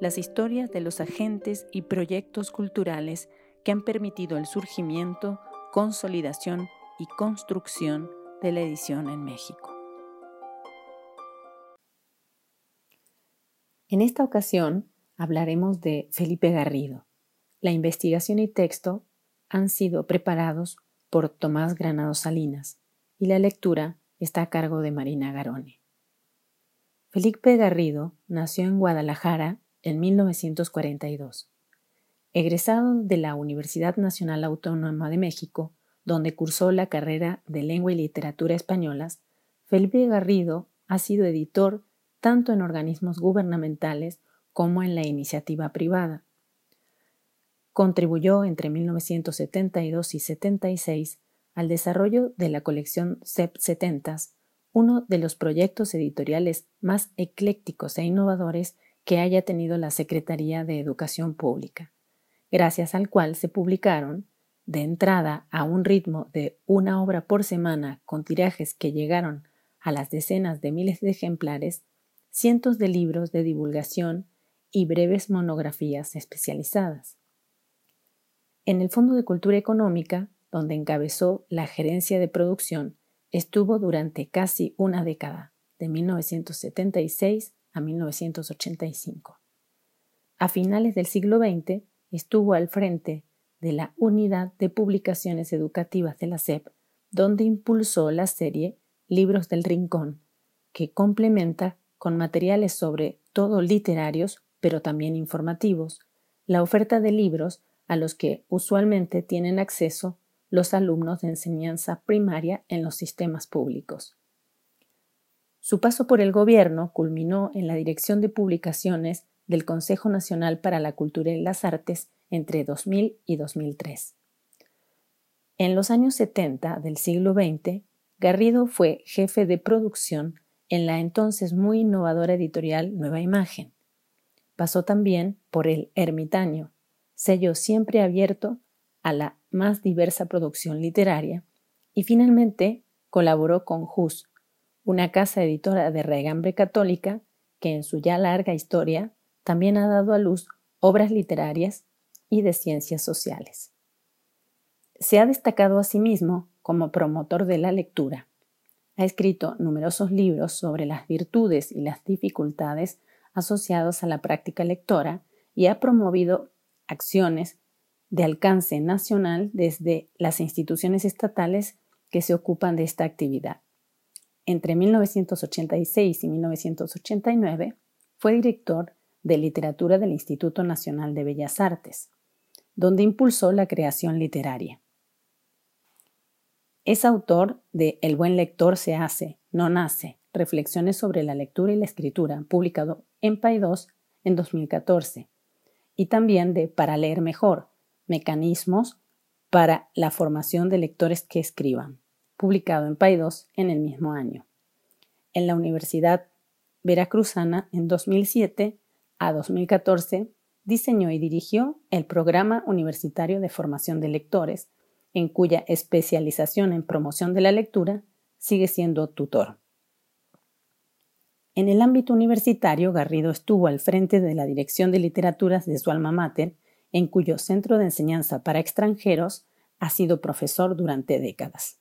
las historias de los agentes y proyectos culturales que han permitido el surgimiento, consolidación y construcción de la edición en México. En esta ocasión hablaremos de Felipe Garrido. La investigación y texto han sido preparados por Tomás Granado Salinas y la lectura está a cargo de Marina Garone. Felipe Garrido nació en Guadalajara en 1942. Egresado de la Universidad Nacional Autónoma de México, donde cursó la carrera de Lengua y Literatura Españolas, Felipe Garrido ha sido editor tanto en organismos gubernamentales como en la iniciativa privada. Contribuyó entre 1972 y 76 al desarrollo de la colección CEP 70, uno de los proyectos editoriales más eclécticos e innovadores que haya tenido la Secretaría de Educación Pública, gracias al cual se publicaron, de entrada a un ritmo de una obra por semana con tirajes que llegaron a las decenas de miles de ejemplares, cientos de libros de divulgación y breves monografías especializadas. En el Fondo de Cultura Económica, donde encabezó la gerencia de producción, estuvo durante casi una década, de 1976 a 1985. A finales del siglo XX estuvo al frente de la Unidad de Publicaciones Educativas de la SEP, donde impulsó la serie Libros del Rincón, que complementa con materiales sobre todo literarios, pero también informativos, la oferta de libros a los que usualmente tienen acceso los alumnos de enseñanza primaria en los sistemas públicos. Su paso por el gobierno culminó en la dirección de publicaciones del Consejo Nacional para la Cultura y las Artes entre 2000 y 2003. En los años 70 del siglo XX, Garrido fue jefe de producción en la entonces muy innovadora editorial Nueva Imagen. Pasó también por el Ermitaño, sello siempre abierto a la más diversa producción literaria, y finalmente colaboró con Hus, una casa editora de regambre católica que en su ya larga historia también ha dado a luz obras literarias y de ciencias sociales. Se ha destacado asimismo como promotor de la lectura. Ha escrito numerosos libros sobre las virtudes y las dificultades asociados a la práctica lectora y ha promovido acciones de alcance nacional desde las instituciones estatales que se ocupan de esta actividad. Entre 1986 y 1989 fue director de literatura del Instituto Nacional de Bellas Artes, donde impulsó la creación literaria. Es autor de El buen lector se hace, no nace, Reflexiones sobre la lectura y la escritura, publicado en Paidós en 2014, y también de Para leer mejor, Mecanismos para la formación de lectores que escriban, publicado en Paidós en el mismo año. En la Universidad Veracruzana, en 2007 a 2014, diseñó y dirigió el Programa Universitario de Formación de Lectores, en cuya especialización en promoción de la lectura sigue siendo tutor. En el ámbito universitario, Garrido estuvo al frente de la Dirección de Literaturas de su alma mater en cuyo centro de enseñanza para extranjeros ha sido profesor durante décadas.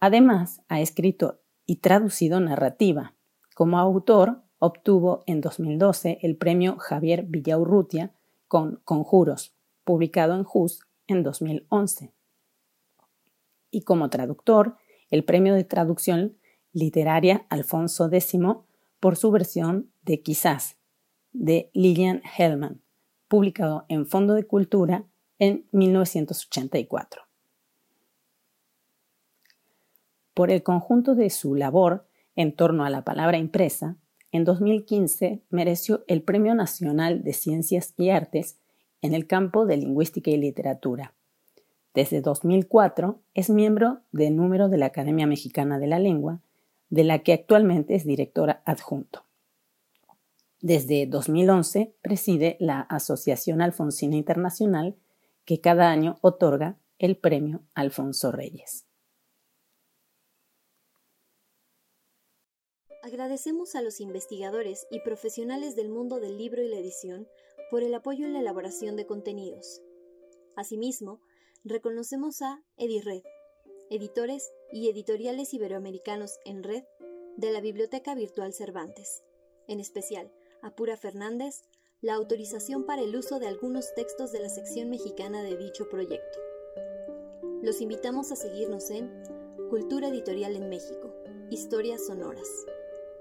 Además, ha escrito y traducido narrativa. Como autor, obtuvo en 2012 el premio Javier Villaurrutia con Conjuros, publicado en JUS en 2011. Y como traductor, el premio de traducción literaria Alfonso X por su versión de Quizás, de Lillian Hellman, publicado en Fondo de Cultura en 1984. Por el conjunto de su labor en torno a la palabra impresa, en 2015 mereció el Premio Nacional de Ciencias y Artes en el campo de lingüística y literatura. Desde 2004 es miembro de número de la Academia Mexicana de la Lengua, de la que actualmente es directora adjunto. Desde 2011 preside la Asociación Alfonsina Internacional, que cada año otorga el Premio Alfonso Reyes. Agradecemos a los investigadores y profesionales del mundo del libro y la edición por el apoyo en la elaboración de contenidos. Asimismo, reconocemos a EdiRed, editores y editoriales iberoamericanos en red de la Biblioteca Virtual Cervantes, en especial a Pura Fernández, la autorización para el uso de algunos textos de la sección mexicana de dicho proyecto. Los invitamos a seguirnos en Cultura Editorial en México, Historias Sonoras.